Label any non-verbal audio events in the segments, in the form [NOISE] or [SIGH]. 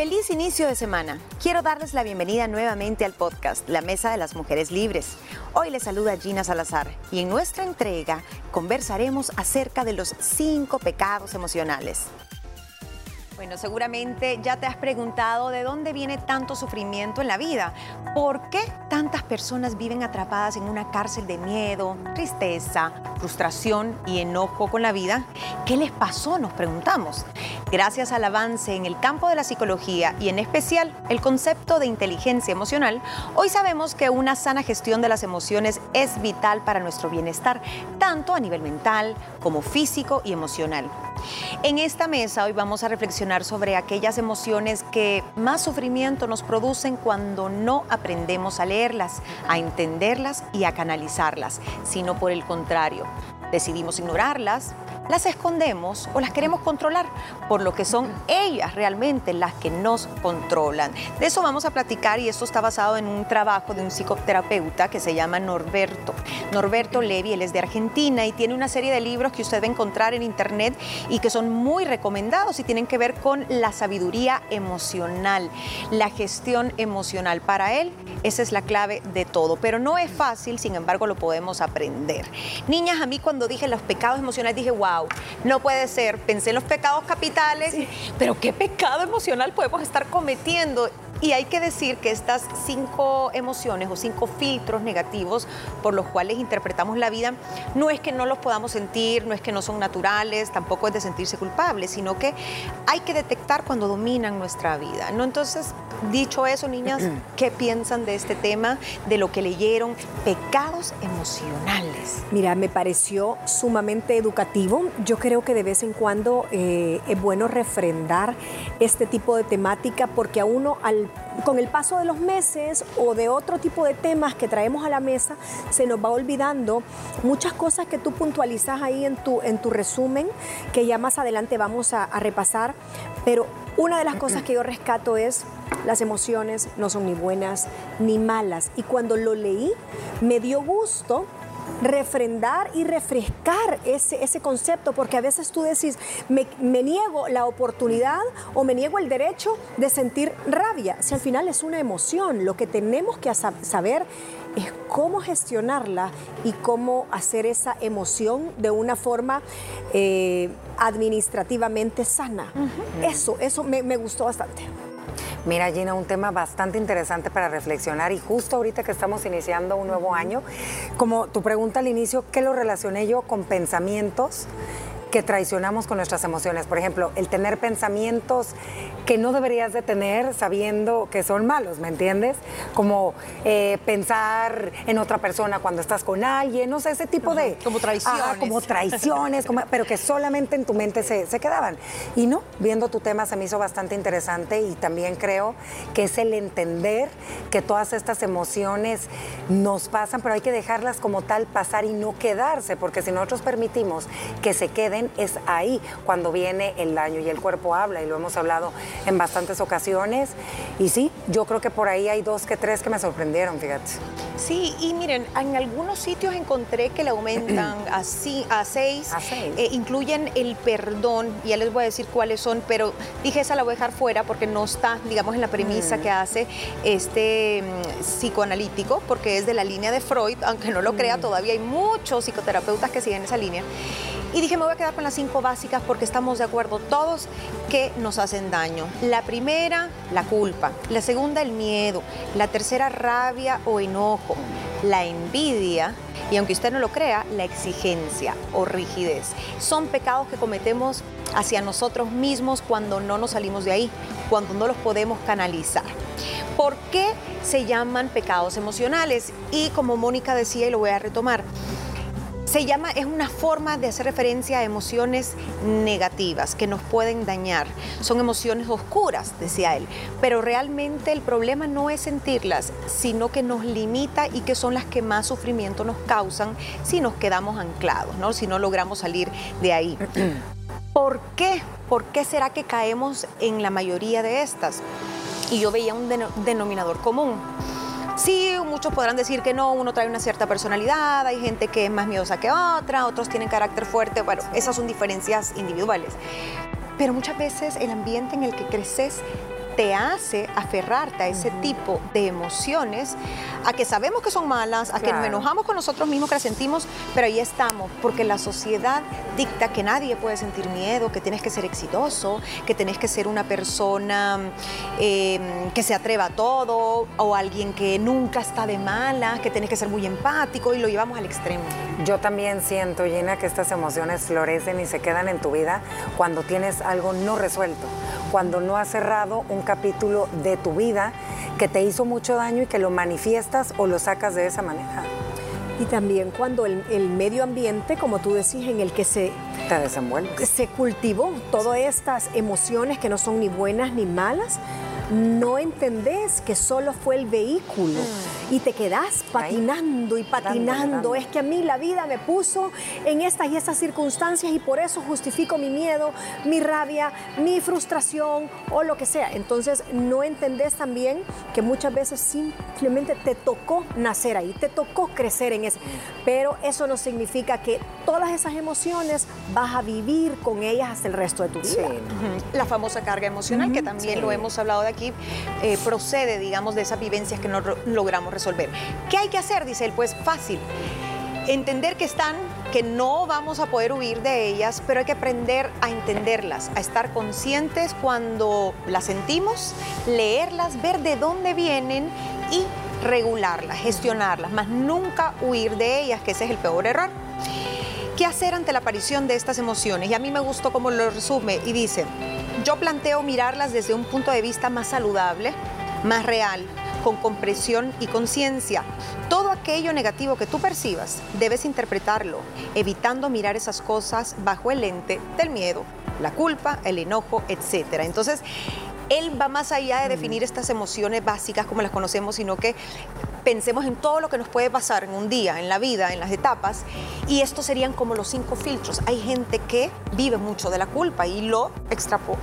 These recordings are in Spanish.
Feliz inicio de semana. Quiero darles la bienvenida nuevamente al podcast La Mesa de las Mujeres Libres. Hoy les saluda Gina Salazar y en nuestra entrega conversaremos acerca de los cinco pecados emocionales. Bueno, seguramente ya te has preguntado de dónde viene tanto sufrimiento en la vida. ¿Por qué tantas personas viven atrapadas en una cárcel de miedo, tristeza, frustración y enojo con la vida? ¿Qué les pasó? Nos preguntamos. Gracias al avance en el campo de la psicología y en especial el concepto de inteligencia emocional, hoy sabemos que una sana gestión de las emociones es vital para nuestro bienestar, tanto a nivel mental como físico y emocional. En esta mesa hoy vamos a reflexionar sobre aquellas emociones que más sufrimiento nos producen cuando no aprendemos a leerlas, a entenderlas y a canalizarlas, sino por el contrario. Decidimos ignorarlas, las escondemos o las queremos controlar, por lo que son ellas realmente las que nos controlan. De eso vamos a platicar y esto está basado en un trabajo de un psicoterapeuta que se llama Norberto. Norberto Levi, él es de Argentina y tiene una serie de libros que usted va a encontrar en internet y que son muy recomendados y tienen que ver con la sabiduría emocional, la gestión emocional. Para él, esa es la clave de todo, pero no es fácil, sin embargo, lo podemos aprender. Niñas, a mí cuando dije los pecados emocionales, dije, wow, no puede ser. Pensé en los pecados capitales, pero ¿qué pecado emocional podemos estar cometiendo? Y hay que decir que estas cinco emociones o cinco filtros negativos por los cuales interpretamos la vida, no es que no los podamos sentir, no es que no son naturales, tampoco es de sentirse culpables, sino que hay que detectar cuando dominan nuestra vida. ¿no? Entonces, dicho eso, niñas, [CLEARS THROAT] ¿qué piensan de este tema, de lo que leyeron? Pecados emocionales. Mira, me pareció sumamente educativo. Yo creo que de vez en cuando eh, es bueno refrendar este tipo de temática porque a uno al con el paso de los meses o de otro tipo de temas que traemos a la mesa, se nos va olvidando muchas cosas que tú puntualizas ahí en tu, en tu resumen, que ya más adelante vamos a, a repasar. Pero una de las cosas que yo rescato es las emociones no son ni buenas ni malas. Y cuando lo leí, me dio gusto refrendar y refrescar ese, ese concepto, porque a veces tú decís, me, niego la oportunidad o me niego el derecho de sentir rabia, si al final es una emoción, lo que tenemos que saber es cómo gestionarla y cómo hacer esa emoción de una forma eh, administrativamente sana. Eso, eso me gustó bastante. Mira, Gina, un tema bastante interesante para reflexionar y justo ahorita que estamos iniciando un nuevo año, como tu pregunta al inicio, ¿qué lo relacioné yo con pensamientos? Que traicionamos con nuestras emociones. Por ejemplo, el tener pensamientos que no deberías de tener sabiendo que son malos, ¿me entiendes? Como eh, pensar en otra persona cuando estás con alguien, no sé, ese tipo de... Como traiciones. como traiciones, pero que solamente en tu mente se, se quedaban. Y no, viendo tu tema se me hizo bastante interesante y también creo que es el entender que todas estas emociones nos pasan, pero hay que dejarlas como tal pasar y no quedarse, porque si nosotros permitimos que se queden, es ahí cuando viene el daño y el cuerpo habla y lo hemos hablado en bastantes ocasiones. Y sí, yo creo que por ahí hay dos que tres que me sorprendieron, fíjate. Sí, y miren, en algunos sitios encontré que le aumentan [CLEARS THROAT] a, a seis. A seis. Eh, incluyen el perdón, ya les voy a decir cuáles son, pero dije esa la voy a dejar fuera porque no está, digamos, en la premisa mm. que hace este mm, psicoanalítico, porque es de la línea de Freud, aunque no lo crea, mm. todavía hay muchos psicoterapeutas que siguen esa línea. Y dije, me voy a quedar con las cinco básicas porque estamos de acuerdo todos que nos hacen daño. La primera, la culpa. La segunda, el miedo. La tercera, rabia o enojo. La envidia. Y aunque usted no lo crea, la exigencia o rigidez. Son pecados que cometemos hacia nosotros mismos cuando no nos salimos de ahí, cuando no los podemos canalizar. ¿Por qué se llaman pecados emocionales? Y como Mónica decía, y lo voy a retomar, se llama, es una forma de hacer referencia a emociones negativas que nos pueden dañar. Son emociones oscuras, decía él. Pero realmente el problema no es sentirlas, sino que nos limita y que son las que más sufrimiento nos causan si nos quedamos anclados, ¿no? si no logramos salir de ahí. [CLEARS THROAT] ¿Por qué? ¿Por qué será que caemos en la mayoría de estas? Y yo veía un denominador común Sí, muchos podrán decir que no, uno trae una cierta personalidad, hay gente que es más miedosa que otra, otros tienen carácter fuerte, bueno, esas son diferencias individuales. Pero muchas veces el ambiente en el que creces te hace aferrarte a ese tipo de emociones, a que sabemos que son malas, a que nos enojamos con nosotros mismos, que las sentimos, pero ahí estamos, porque la sociedad dicta que nadie puede sentir miedo, que tienes que ser exitoso, que tienes que ser una persona em, que se atreva a todo, o alguien que nunca está de mala, que tienes que ser muy empático y lo llevamos al extremo. Yo también siento, Gina, que estas emociones florecen y se quedan en tu vida cuando tienes algo no resuelto, cuando no has cerrado un capítulo de tu vida que te hizo mucho daño y que lo manifiestas o lo sacas de esa manera. Y también cuando el, medio ambiente, como tú decís, en el que se, Te se cultivó todas estas emociones que no son ni buenas ni malas, no entendés que solo fue el vehículo mm. Y te quedás patinando y patinando. Es que a mí la vida me puso en estas y estas circunstancias y por eso justifico mi miedo, mi rabia, mi frustración o lo que sea. Entonces no entendés también que muchas veces simplemente te tocó nacer ahí, te tocó crecer en ese. Pero eso no significa que todas esas emociones vas a vivir con ellas hasta el resto de tu vida. La famosa carga emocional, que también lo hemos hablado de aquí eh, procede, digamos, de esas vivencias que no logramos ¿Qué hay que hacer? Dice él, pues fácil. Entender que están, que no vamos a poder huir de ellas, pero hay que aprender a entenderlas, a estar conscientes cuando las sentimos, leerlas, ver de dónde vienen y regularlas, gestionarlas, más nunca huir de ellas, que ese es el peor error. ¿Qué hacer ante la aparición de estas emociones? Y a mí me gustó cómo lo resume y dice, yo planteo mirarlas desde un punto de vista más saludable, más real, con comprensión y conciencia. Todo aquello negativo que tú percibas, debes interpretarlo, evitando mirar esas cosas bajo el lente del miedo, la culpa, el enojo, etc. Entonces, él va más allá de definir estas emociones básicas como las conocemos, sino que pensemos en todo lo que nos puede pasar en un día, en la vida, en las etapas, y estos serían como los cinco filtros. Hay gente que vive mucho de la culpa y lo,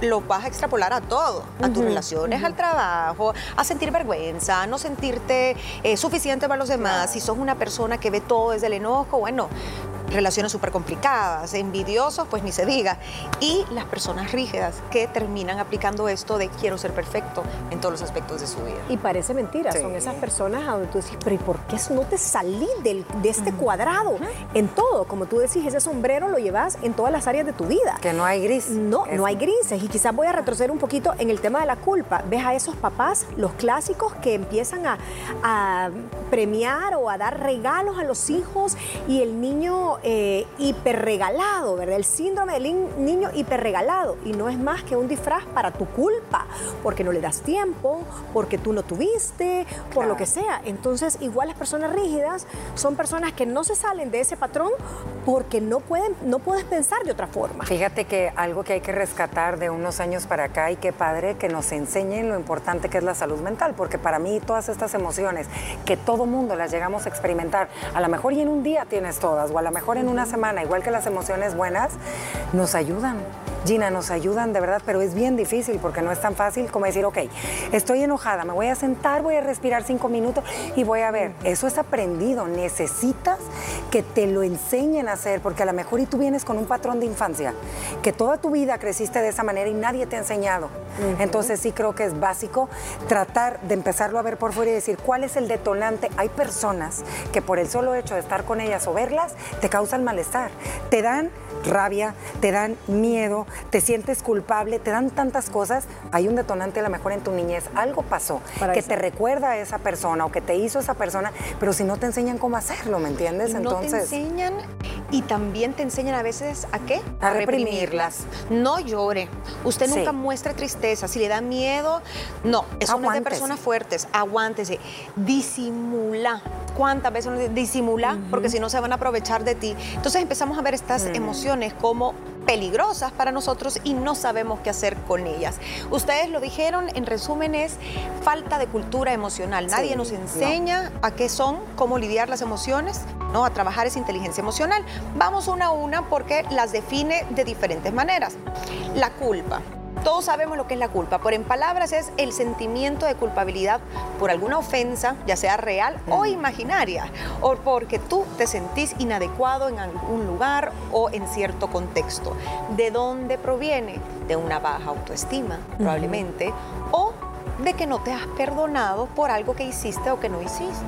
lo vas a extrapolar a todo, a tus relaciones, al trabajo, a sentir vergüenza, a no sentirte eh, suficiente para los demás. Si sos una persona que ve todo desde el enojo, bueno, relaciones súper complicadas, envidiosos, pues ni se diga. Y las personas rígidas que terminan aplicando esto de quiero ser perfecto en todos los aspectos de su vida. Y parece mentira, son esas personas a donde tú dices, pero ¿y por qué no te salí del, de este cuadrado? En todo, como tú decís, ese sombrero lo llevas en todas las áreas de tu vida. Que no hay gris. No, no hay grises. Y quizás voy a retroceder un poquito en el tema de la culpa. Ves a esos papás, los clásicos, que empiezan a, a premiar o a dar regalos a los hijos y el niño eh, hiperregalado, ¿verdad? El síndrome del niño hiperregalado. Y no es más que un disfraz para tu culpa, porque no le das tiempo, porque tú no tuviste, por lo que sea. Entonces, igual las personas rígidas son personas que no se salen de ese patrón porque no pueden, no puedes pensar de otra forma. Fíjate que algo que hay que rescatar de unos años para acá y qué padre que nos enseñen lo importante que es la salud mental, porque para mí todas estas emociones que todo mundo las llegamos a experimentar, a lo mejor y en un día tienes todas, o a lo mejor en una semana, igual que las emociones buenas, nos ayudan. Gina, nos ayudan de verdad, pero es bien difícil porque no es tan fácil como decir, ok, estoy enojada, me voy a sentar, voy a respirar cinco minutos y voy a ver. Eso es aprendido, necesitas que te lo enseñen a hacer, porque a lo mejor y tú vienes con un patrón de infancia, que toda tu vida creciste de esa manera y nadie te ha enseñado. Entonces sí creo que es básico tratar de empezarlo a ver por fuera y decir, ¿cuál es el detonante? Hay personas que por el solo hecho de estar con ellas o verlas, te causan malestar, te dan rabia, te dan miedo, te sientes culpable, te dan tantas cosas. Hay un detonante a lo mejor en tu niñez, algo pasó que te recuerda a esa persona o que te hizo esa persona, pero si no te enseñan cómo hacerlo, ¿me entiendes? Entonces, no te enseñan y también te enseñan a veces a qué? A, reprimirlas. No llore. Usted nunca muestre tristeza. Si le da miedo, no. Es de personas fuertes. Aguántese. Disimula. ¿Cuántas veces disimula? Porque si no se van a aprovechar de ti. Entonces empezamos a ver estas emociones como peligrosas para nosotros y no sabemos qué hacer con ellas. Ustedes lo dijeron, en resumen es falta de cultura emocional. Nadie nos enseña a qué son, cómo lidiar las emociones, ¿no? a trabajar esa inteligencia emocional. Vamos una a una porque las define de diferentes maneras. La culpa. Todos sabemos lo que es la culpa, pero en palabras es el sentimiento de culpabilidad por alguna ofensa, ya sea real o imaginaria, o porque tú te sentís inadecuado en algún lugar o en cierto contexto. ¿De dónde proviene? De una baja autoestima, probablemente, o de que no te has perdonado por algo que hiciste o que no hiciste.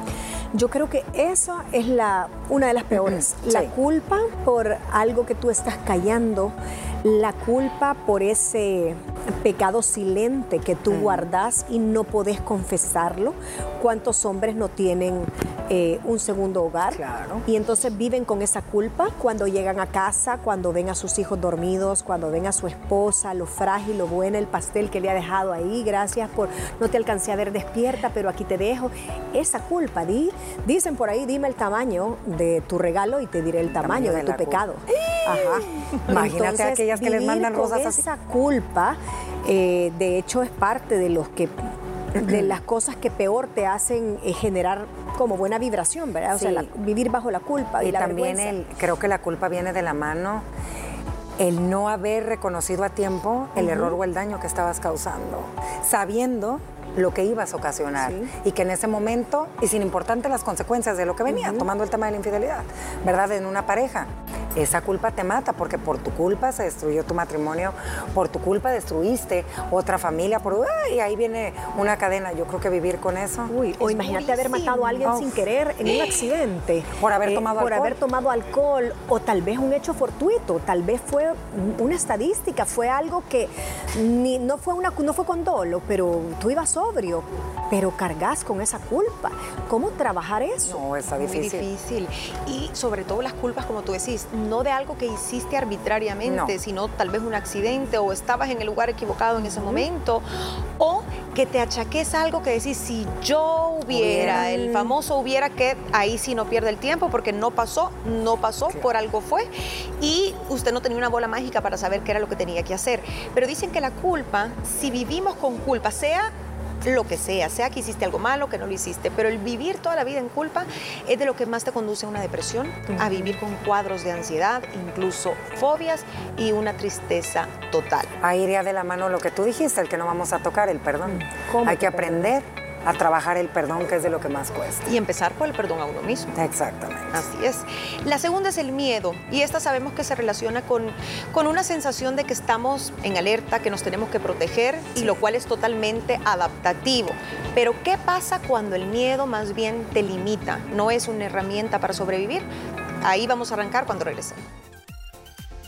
Yo creo que esa es la, una de las peores. La culpa por algo que tú estás callando, la culpa por ese pecado silente que tú guardas y no podés confesarlo. ¿Cuántos hombres no tienen eh, un segundo hogar? Claro. Y entonces viven con esa culpa cuando llegan a casa, cuando ven a sus hijos dormidos, cuando ven a su esposa, lo frágil, lo bueno, el pastel que le ha dejado ahí, gracias por, no te alcancé a ver despierta, pero aquí te dejo. Esa culpa, di, dicen por ahí, dime el tamaño de tu regalo y te diré el tamaño, de, tu pecado. Ajá. Imagínate aquellas que les mandan rosas así. Esa culpa eh, de hecho es parte de los que de las cosas que peor te hacen eh, generar como buena vibración, ¿verdad? O sea, vivir bajo la culpa y, también el, creo que la culpa viene de la mano el no haber reconocido a tiempo el error o el daño que estabas causando, sabiendo lo que ibas a ocasionar y que en ese momento, y sin importarte las consecuencias de lo que venía, tomando el tema de la infidelidad, ¿verdad? En una pareja, esa culpa te mata porque por tu culpa se destruyó tu matrimonio, por tu culpa destruiste otra familia, por y ahí viene una cadena. Yo creo que vivir con eso. Uy, o imagínate haber matado a alguien sin querer en un accidente. Por haber eh, tomado por alcohol. haber tomado alcohol, o tal vez un hecho fortuito, tal vez fue una estadística, fue algo que ni, no, fue una, no fue con dolo, pero tú ibas sobrio, pero cargas con esa culpa. ¿Cómo trabajar eso? No, está difícil. Muy difícil. Y sobre todo las culpas, como tú decís, no de algo que hiciste arbitrariamente, sino tal vez un accidente o estabas en el lugar equivocado en ese momento, o que te achaques algo que decís, si yo hubiera, el famoso hubiera que ahí sí no pierde el tiempo porque no pasó, no pasó, por algo fue, y usted no tenía una bola mágica para saber qué era lo que tenía que hacer. Pero dicen que la culpa, si vivimos con culpa, sea lo que sea, sea que hiciste algo malo, que no lo hiciste, pero el vivir toda la vida en culpa es de lo que más te conduce a una depresión, a vivir con cuadros de ansiedad, incluso fobias y una tristeza total. Ahí iría de la mano lo que tú dijiste, el que no vamos a tocar, el perdón. Hay que aprender a trabajar el perdón, que es de lo que más cuesta. Y empezar por el perdón a uno mismo. Exactamente. Así es. La segunda es el miedo, y esta sabemos que se relaciona con, con una sensación de que estamos en alerta, que nos tenemos que proteger, y lo cual es totalmente adaptativo. Pero ¿qué pasa cuando el miedo más bien te limita? No es una herramienta para sobrevivir. Ahí vamos a arrancar cuando regresemos.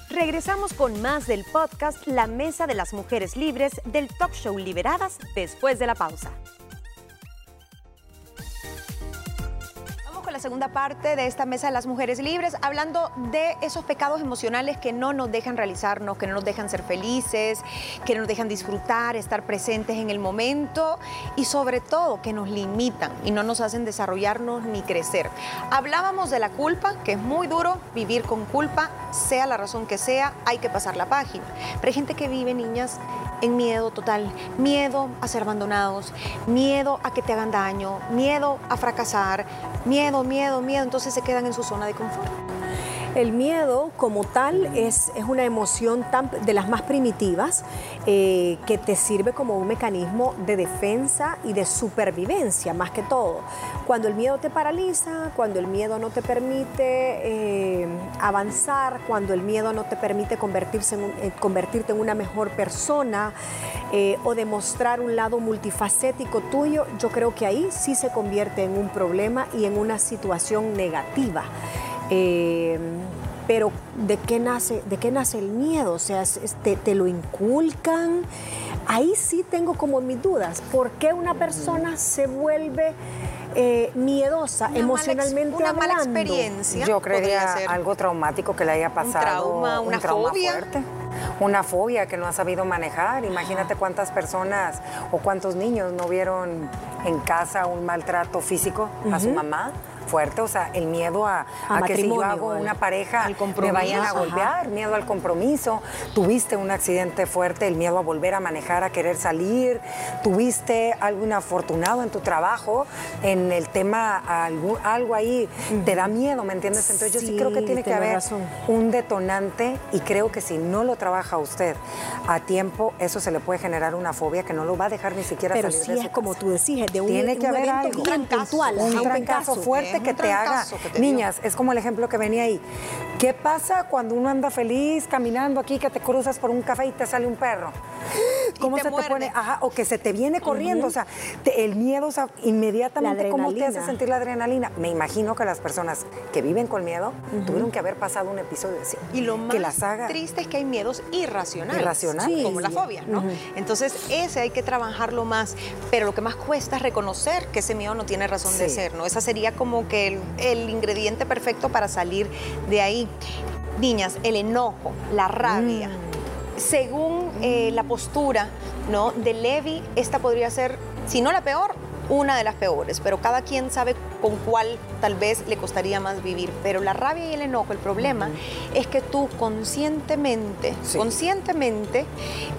Regresamos con más del podcast La Mesa de las Mujeres Libres del Talk Show Liberadas después de la pausa. Segunda parte de esta mesa de las mujeres libres, hablando de esos pecados emocionales que no nos dejan realizarnos, que no nos dejan ser felices, que no nos dejan disfrutar, estar presentes en el momento y sobre todo que nos limitan y no nos hacen desarrollarnos ni crecer. Hablábamos de la culpa, que es muy duro vivir con culpa, sea la razón que sea, hay que pasar la página. Pero hay gente que vive, niñas, en miedo total, miedo a ser abandonados, miedo a que te hagan daño, miedo a fracasar, miedo, miedo, miedo, entonces se quedan en su zona de confort. El miedo como tal es, es una emoción de las más primitivas eh, que te sirve como un mecanismo de defensa y de supervivencia más que todo. Cuando el miedo te paraliza, cuando el miedo no te permite eh, avanzar, cuando el miedo no te permite convertirse en eh, convertirte en una mejor persona o demostrar un lado multifacético tuyo, yo creo que ahí sí se convierte en un problema y en una situación negativa. Eh, pero ¿de qué, nace, ¿de qué nace el miedo? O sea, te, lo inculcan. Ahí sí tengo como mis dudas. ¿Por qué una persona se vuelve eh, miedosa emocionalmente una hablando? mala experiencia. Yo creería algo traumático que le haya pasado. Un trauma, una fobia. Fuerte. Una fobia que no ha sabido manejar. Imagínate cuántas personas o cuántos niños no vieron en casa un maltrato físico a su mamá fuerte, o sea, el miedo a, que si yo hago una pareja me vayan a golpear, miedo al compromiso, tuviste un accidente fuerte, el miedo a volver a manejar, a querer salir, tuviste algo inafortunado en tu trabajo, en el tema, algo, algo ahí te da miedo, ¿me entiendes? Entonces yo sí, creo que tiene que haber un detonante y creo que si no lo trabaja usted a tiempo, eso se le puede generar una fobia que no lo va a dejar ni siquiera Pero salir sí es como tú decías, de un, tiene que haber evento algo. bien puntual, un un trancazo fuerte que te haga. Niñas, es como el ejemplo que venía ahí. ¿Qué pasa cuando uno anda feliz caminando aquí, que te cruzas por un café y te sale un perro? Cómo se te pone, ajá, o que se te viene corriendo, o sea, el miedo, o sea, inmediatamente, ¿cómo te hace sentir la adrenalina? Me imagino que las personas que viven con miedo tuvieron que haber pasado un episodio así. Y lo más triste es que hay miedos irracionales. Irracionales. Como la fobia, ¿no? Entonces, ese hay que trabajarlo más, pero lo que más cuesta es reconocer que ese miedo no tiene razón de ser, ¿no? Esa sería como que el, ingrediente perfecto para salir de ahí. Niñas, el enojo, la rabia. Mm. Según eh, la postura ¿no? de Levi, esta podría ser, si no la peor, una de las peores, pero cada quien sabe con cuál tal vez le costaría más vivir. Pero la rabia y el enojo, el problema es que tú conscientemente, conscientemente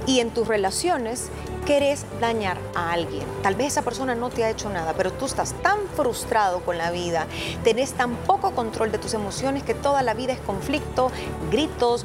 y en tus relaciones querés dañar a alguien. Tal vez esa persona no te ha hecho nada, pero tú estás tan frustrado con la vida, tenés tan poco control de tus emociones que toda la vida es conflicto, gritos,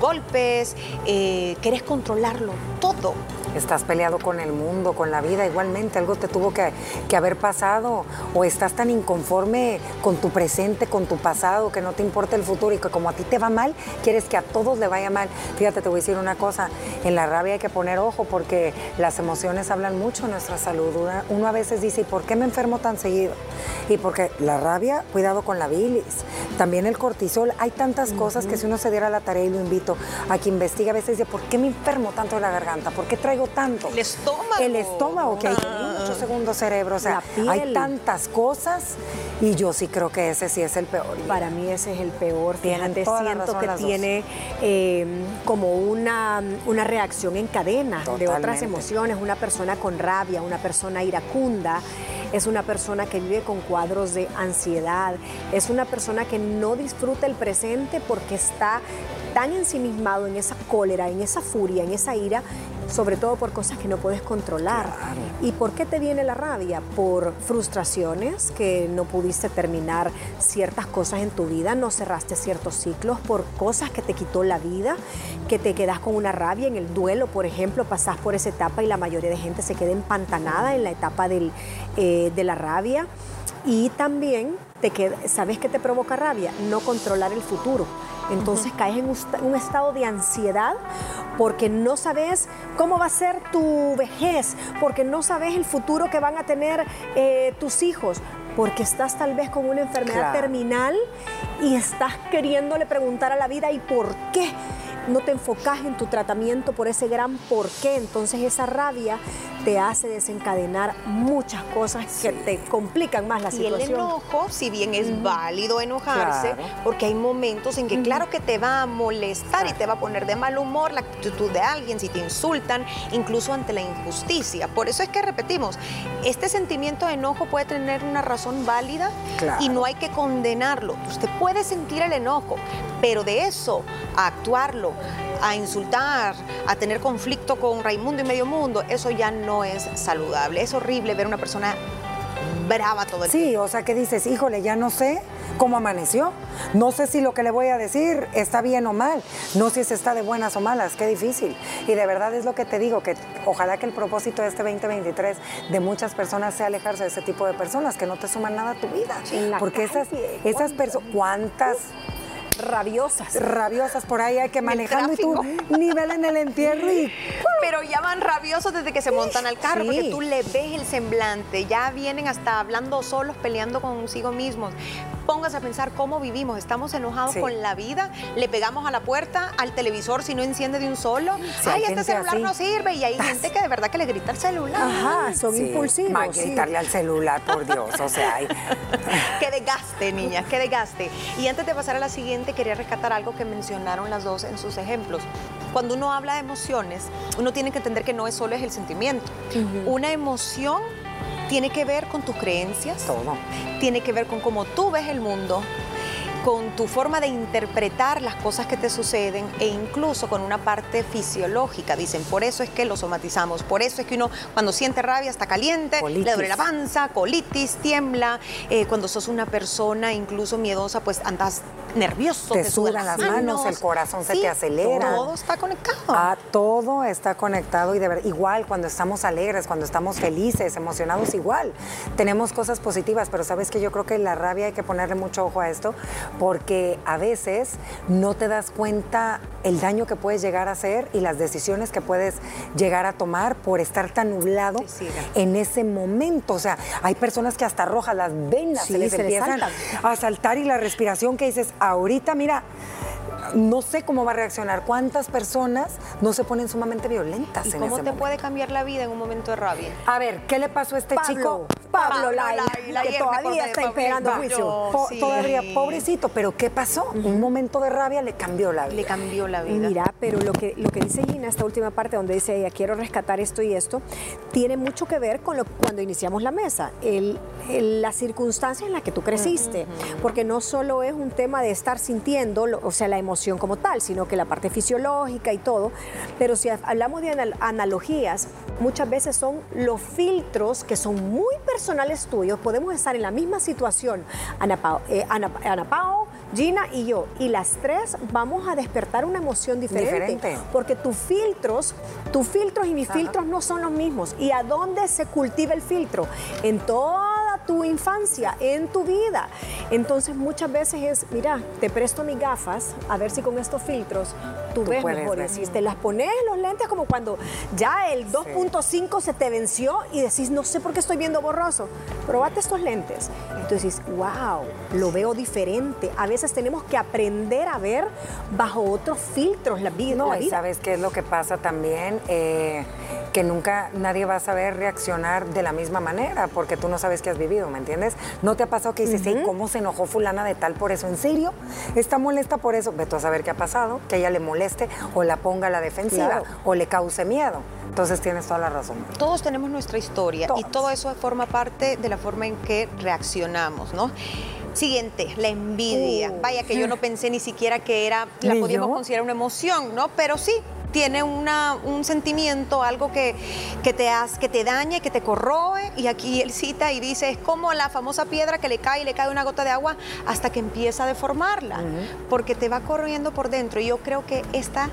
golpes, eh, querés controlarlo todo estás peleado con el mundo, con la vida, igualmente algo te tuvo que, haber pasado o estás tan inconforme con tu presente, con tu pasado, que no te importa el futuro y que como a ti te va mal, quieres que a todos le vaya mal. Fíjate, te voy a decir una cosa, en la rabia hay que poner ojo porque las emociones hablan mucho de nuestra salud. Uno a veces dice, ¿y por qué me enfermo tan seguido? Y porque la rabia, cuidado con la bilis, también el cortisol, hay tantas cosas que si uno se diera la tarea y lo invito a que investigue, a veces dice, ¿por qué me enfermo tanto de la garganta? ¿Por qué traigo tanto. El estómago. El estómago, que hay ah. mucho segundo cerebro. O sea, hay tantas cosas y yo sí creo que ese sí es el peor. Para mí ese es el peor. Fíjate, siento que tiene em, como una, una reacción en cadena de otras emociones. Una persona con rabia, una persona iracunda es una persona que vive con cuadros de ansiedad, es una persona que no disfruta el presente porque está tan ensimismado en esa cólera, en esa furia, en esa ira, sobre todo por cosas que no puedes controlar. ¿Y por qué te viene la rabia? Por frustraciones, que no pudiste terminar ciertas cosas en tu vida, no cerraste ciertos ciclos, por cosas que te quitó la vida, que te quedas con una rabia en el duelo, por ejemplo, pasás por esa etapa y la mayoría de gente se queda empantanada en la etapa del, eh, de la rabia. Y también te ¿sabes qué te provoca rabia? No controlar el futuro. Entonces caes en un estado de ansiedad porque no sabes cómo va a ser tu vejez, porque no sabes el futuro que van a tener eh, tus hijos, porque estás tal vez con una enfermedad terminal y estás queriéndole preguntar a la vida ¿y por qué? No te enfocas en tu tratamiento por ese gran por qué. Entonces esa rabia te hace desencadenar muchas cosas que te complican más la situación. Y el enojo, si bien es válido enojarse, porque hay momentos en que claro que te va a molestar y te va a poner de mal humor la actitud de alguien, si te insultan, incluso ante la injusticia. Por eso es que repetimos, este sentimiento de enojo puede tener una razón válida y no hay que condenarlo. Usted puede sentir el enojo, pero de eso a actuarlo, a insultar, a tener conflicto con Raimundo y medio mundo, eso ya no es saludable. Es horrible ver una persona brava todo el tiempo. Sí, o sea que dices, híjole, ya no sé cómo amaneció. No sé si lo que le voy a decir está bien o mal. No sé si está de buenas o malas. Qué difícil. Y de verdad es lo que te digo, que ojalá que el propósito de este 2023 de muchas personas sea alejarse de ese tipo de personas que no te suman nada a tu vida. Porque esas, esas personas, ¿cuántas? Rabiosas. Rabiosas por ahí hay que manejar y tú nivel en el entierro y... [LAUGHS] Pero ya van rabiosos desde que se montan al carro, porque tú le ves el semblante, ya vienen hasta hablando solos, peleando consigo mismos póngase a pensar cómo vivimos. Estamos enojados con la vida, le pegamos a la puerta, al televisor si no enciende de un solo. Ay, este celular no sirve. Y hay gente que de verdad que le grita al celular. Ajá, son impulsivos. Más gritarle al celular, por Dios. O sea, hay... [LAUGHS] qué desgaste, niñas, qué desgaste. Y antes de pasar a la siguiente, quería rescatar algo que mencionaron las dos en sus ejemplos. Cuando uno habla de emociones, uno tiene que entender que no es solo es el sentimiento. Una emoción tiene que ver con tus creencias, Todo. tiene que ver con cómo tú ves el mundo, con tu forma de interpretar las cosas que te suceden e incluso con una parte fisiológica. Dicen, por eso es que lo somatizamos, por eso es que uno cuando siente rabia está caliente, le duele la panza, colitis, tiembla. Eh, cuando sos una persona incluso miedosa, pues andas nervioso, te, sudan las manos, el corazón se te acelera. Todo está conectado. Ah, todo está conectado y de verdad, igual cuando estamos alegres, cuando estamos felices, emocionados, igual. Tenemos cosas positivas, pero sabes que yo creo que la rabia hay que ponerle mucho ojo a esto porque a veces no te das cuenta el daño que puedes llegar a hacer y las decisiones que puedes llegar a tomar por estar tan nublado en ese momento. O sea, hay personas que hasta rojas las venas se les empiezan a saltar y la respiración que dices, ahorita mira, no sé cómo va a reaccionar. ¿Cuántas personas no se ponen sumamente violentas ¿Y cómo te puede cambiar la vida en un momento de rabia? A ver, ¿qué le pasó a este chico? Pablo, Lai, que todavía está esperando juicio. Todavía, pobrecito, pero ¿qué pasó? Un momento de rabia le cambió la vida. Le cambió la vida. Mira, pero lo que, lo que dice Gina, esta última parte donde dice ella, quiero rescatar esto y esto, tiene mucho que ver con lo, cuando iniciamos la mesa, el, la circunstancia en la que tú creciste, porque no solo es un tema de estar sintiendo, o sea, la emoción como tal, sino que la parte fisiológica y todo, pero si hablamos de analogías, muchas veces son los filtros que son muy personales tuyos, podemos estar en la misma situación, Ana Pao, eh, Gina y yo, y las tres vamos a despertar una emoción diferente, porque tus filtros, tus filtros y mis filtros no son los mismos. ¿Y a dónde se cultiva el filtro? En toda tu infancia, en tu vida. Entonces muchas veces es, mira, te presto mis gafas, a ver si con estos filtros tú, ves mejor. Y si te las pones los lentes como cuando ya el 2.5 se te venció y decís, no sé por qué estoy viendo borroso. Probate estos lentes. Entonces wow, lo veo diferente. A veces tenemos que aprender a ver bajo otros filtros la vida. No, y sabes qué es lo que pasa también, eh, que nunca nadie va a saber reaccionar de la misma manera, porque tú no sabes qué has vivido ¿me entiendes? ¿No te ha pasado que dices, ¿cómo se enojó fulana de tal por eso? ¿En serio? ¿Está molesta por eso? Ve a saber qué ha pasado, que ella le moleste o la ponga a la defensiva o le cause miedo. Entonces tienes toda la razón. Todos tenemos nuestra historia y todo eso forma parte de la forma en que reaccionamos, ¿no? Siguiente, la envidia. Uh. Vaya que yo no pensé ni siquiera que era, la podíamos considerar una emoción, ¿no? Pero sí, tiene una, un sentimiento, algo que, que, te hace, que te daña, que te corroe. Y aquí él cita y dice, es como la famosa piedra que le cae y le cae una gota de agua hasta que empieza a deformarla, porque te va corriendo por dentro. Y yo creo que esta,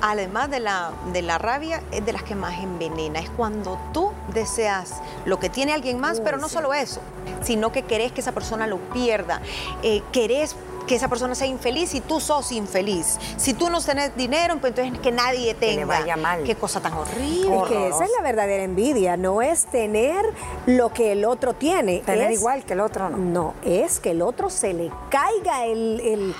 además de la, de la rabia, es de las que más envenena. Es cuando tú deseas lo que tiene alguien más, pero no solo eso, sino que querés que esa persona lo pierda, eh, querés que esa persona sea infeliz y tú sos infeliz. Si tú no tienes dinero, pues entonces que nadie tenga. Que vaya mal. Qué cosa tan horrible. que esa es la verdadera envidia, no es tener lo que el otro tiene. Tener igual que el otro, no. No, es que el otro se le caiga el,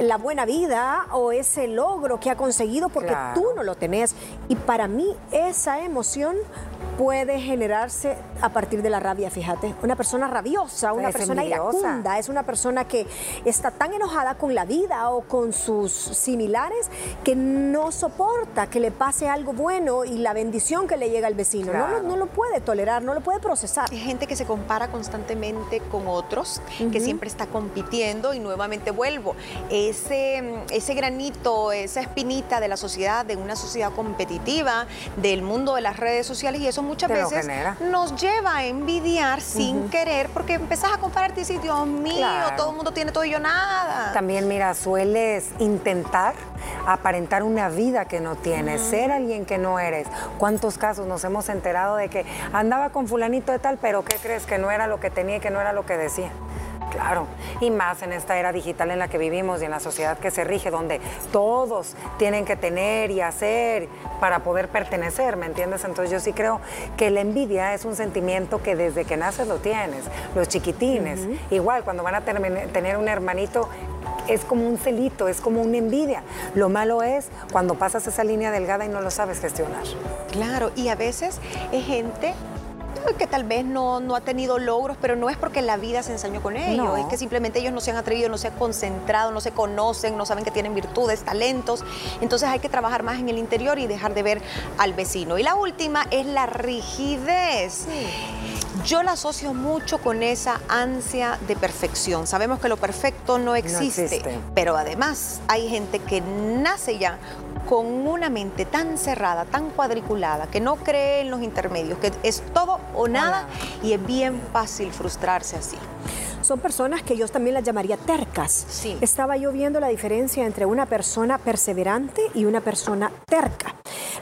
la buena vida o ese logro que ha conseguido porque tú no lo tenés. Y para mí esa emoción puede generarse a partir de la rabia, fíjate. Una persona rabiosa, una persona iracunda, es una persona que está tan enojada con la vida o con sus similares que no soporta que le pase algo bueno y la bendición que le llega al vecino. No, lo puede tolerar, no lo puede procesar. Hay gente que se compara constantemente con otros, que siempre está compitiendo y nuevamente vuelvo. Ese, ese granito, esa espinita de la sociedad, de una sociedad competitiva, del mundo de las redes sociales y eso muchas veces nos lleva a envidiar sin querer porque empezás a compararte y dices, Dios mío, todo el mundo tiene todo y yo nada. También, mira, sueles intentar aparentar una vida que no tienes, ser alguien que no eres. ¿Cuántos casos nos hemos enterado de que andaba con fulanito de tal, pero ¿qué crees? Que no era lo que tenía y que no era lo que decía. Claro, y más en esta era digital en la que vivimos y en la sociedad que se rige, donde todos tienen que tener y hacer para poder pertenecer, ¿me entiendes? Entonces yo sí creo que la envidia es un sentimiento que desde que naces lo tienes, los chiquitines, igual cuando van a tener un hermanito es como un celito, es como una envidia. Lo malo es cuando pasas esa línea delgada y no lo sabes gestionar. Claro, y a veces es gente que tal vez no, no ha tenido logros, pero no es porque la vida se ensañó con ellos, es que simplemente ellos no se han atrevido, no se han concentrado, no se conocen, no saben que tienen virtudes, talentos. Entonces hay que trabajar más en el interior y dejar de ver al vecino. Y la última es la rigidez. Yo la asocio mucho con esa ansia de perfección. Sabemos que lo perfecto no existe, pero además hay gente que nace ya con una mente tan cerrada, tan cuadriculada, que no cree en los intermedios, que es todo o nada y es bien fácil frustrarse así. son personas que yo también las llamaría tercas. Sí. Estaba yo viendo la diferencia entre una persona perseverante y una persona terca.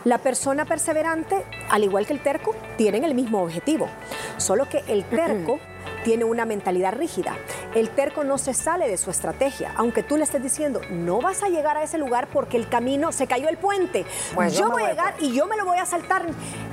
La persona perseverante, al igual que el terco, tienen el mismo objetivo, solo que el terco tiene una mentalidad rígida. El terco no se sale de su estrategia, aunque tú le estés diciendo, no vas a llegar a ese lugar porque el camino se cayó el puente. Yo voy a llegar y yo me lo voy a saltar.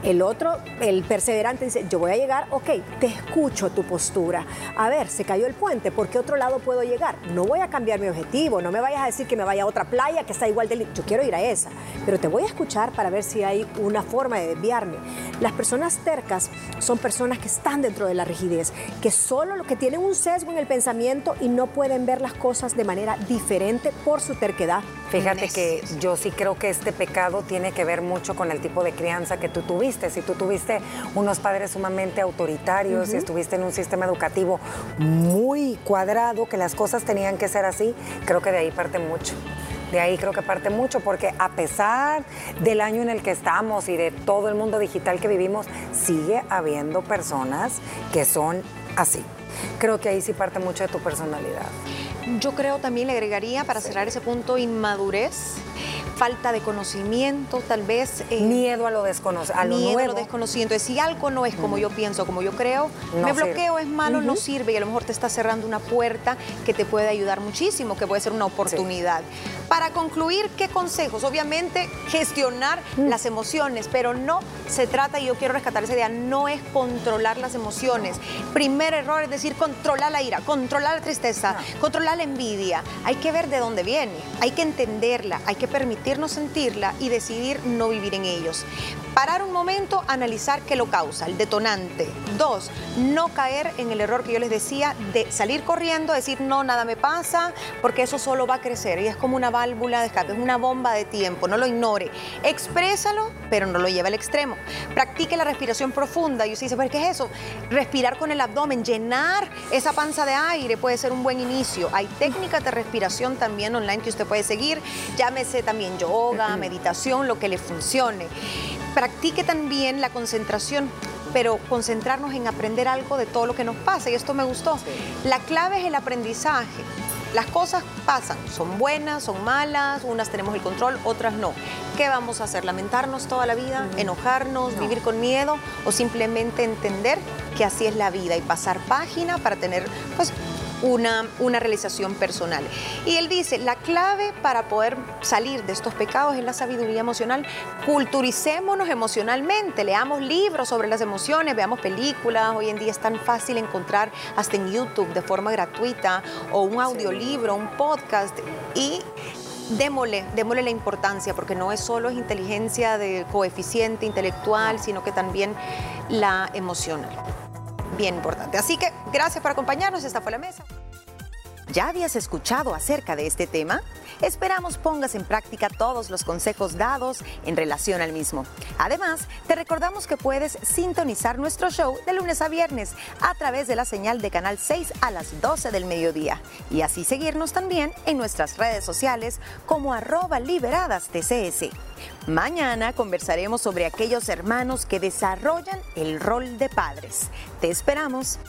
El otro, el perseverante, dice, yo voy a llegar, ok, te escucho tu postura. A ver, se cayó el puente, ¿por qué otro lado puedo llegar? No voy a cambiar mi objetivo, no me vayas a decir que me vaya a otra playa que está igual de... Yo quiero ir a esa, pero te voy a escuchar para ver si hay una forma de desviarme. Las personas tercas son personas que están dentro de la rigidez, que solo lo que tienen un sesgo en el pensamiento y no pueden ver las cosas de manera diferente por su terquedad. Fíjate que yo sí creo que este pecado tiene que ver mucho con el tipo de crianza que tú tuviste. Si tú tuviste unos padres sumamente autoritarios y estuviste en un sistema educativo muy cuadrado, que las cosas tenían que ser así, creo que de ahí parte mucho. De ahí creo que parte mucho, porque a pesar del año en el que estamos y de todo el mundo digital que vivimos, sigue habiendo personas que son así. Creo que ahí sí parte mucho de tu personalidad. Yo creo también le agregaría, para cerrar ese punto, inmadurez, falta de conocimiento, tal vez... eh, Miedo a lo desconocido, a lo miedo a lo desconocido. Entonces, si algo no es como yo pienso, como yo creo, No me sirve. bloqueo, es malo, no sirve y a lo mejor te está cerrando una puerta que te puede ayudar muchísimo, que puede ser una oportunidad. Para concluir, ¿qué consejos? Obviamente, gestionar Mm. las emociones, pero no se trata, y yo quiero rescatar esa idea, no es controlar las emociones. Primer error es decir, controlar la ira, controlar la tristeza, controlar la envidia. Hay que ver de dónde viene, hay que entenderla, hay que permitirnos sentirla y decidir no vivir en ellos. Parar un momento, analizar qué lo causa, el detonante. Dos, no caer en el error que yo les decía de salir corriendo, decir no, nada me pasa, porque eso solo va a crecer y es como una válvula de escape, es una bomba de tiempo, no lo ignore. Exprésalo, pero no lo lleve al extremo. Practique la respiración profunda y usted dice, ¿pero qué es eso? Respirar con el abdomen, llenar esa panza de aire puede ser un buen inicio. Hay técnicas de respiración también online que usted puede seguir, llámese también yoga, meditación, lo que le funcione. Practique también la concentración pero concentrarnos en aprender algo de todo lo que nos pasa. Y esto me gustó. La clave es el aprendizaje. Las cosas pasan, son buenas, son malas, unas tenemos el control, otras no. ¿Qué vamos a hacer? ¿Lamentarnos toda la vida? ¿Enojarnos? ¿Vivir con miedo? ¿O simplemente entender que así es la vida y pasar página para tener pues, una, una realización personal. Y él dice, la clave para poder salir de estos pecados es la sabiduría emocional. Culturicémonos emocionalmente, leamos libros sobre las emociones, veamos películas. Hoy en día es tan fácil encontrar hasta en YouTube de forma gratuita o un audiolibro, un podcast. Y démosle, démosle la importancia, porque no es solo es inteligencia de coeficiente intelectual, sino que también la emocional. Bien importante. Así que gracias por acompañarnos. Esta fue la mesa. ¿Ya habías escuchado acerca de este tema? Esperamos pongas en práctica todos los consejos dados en relación al mismo. Además, te recordamos que puedes sintonizar nuestro show de lunes a viernes a través de la señal de Canal 6 a las 12 del mediodía y así seguirnos también en nuestras redes sociales como arroba liberadas TCS. Mañana conversaremos sobre aquellos hermanos que desarrollan el rol de padres. Te esperamos.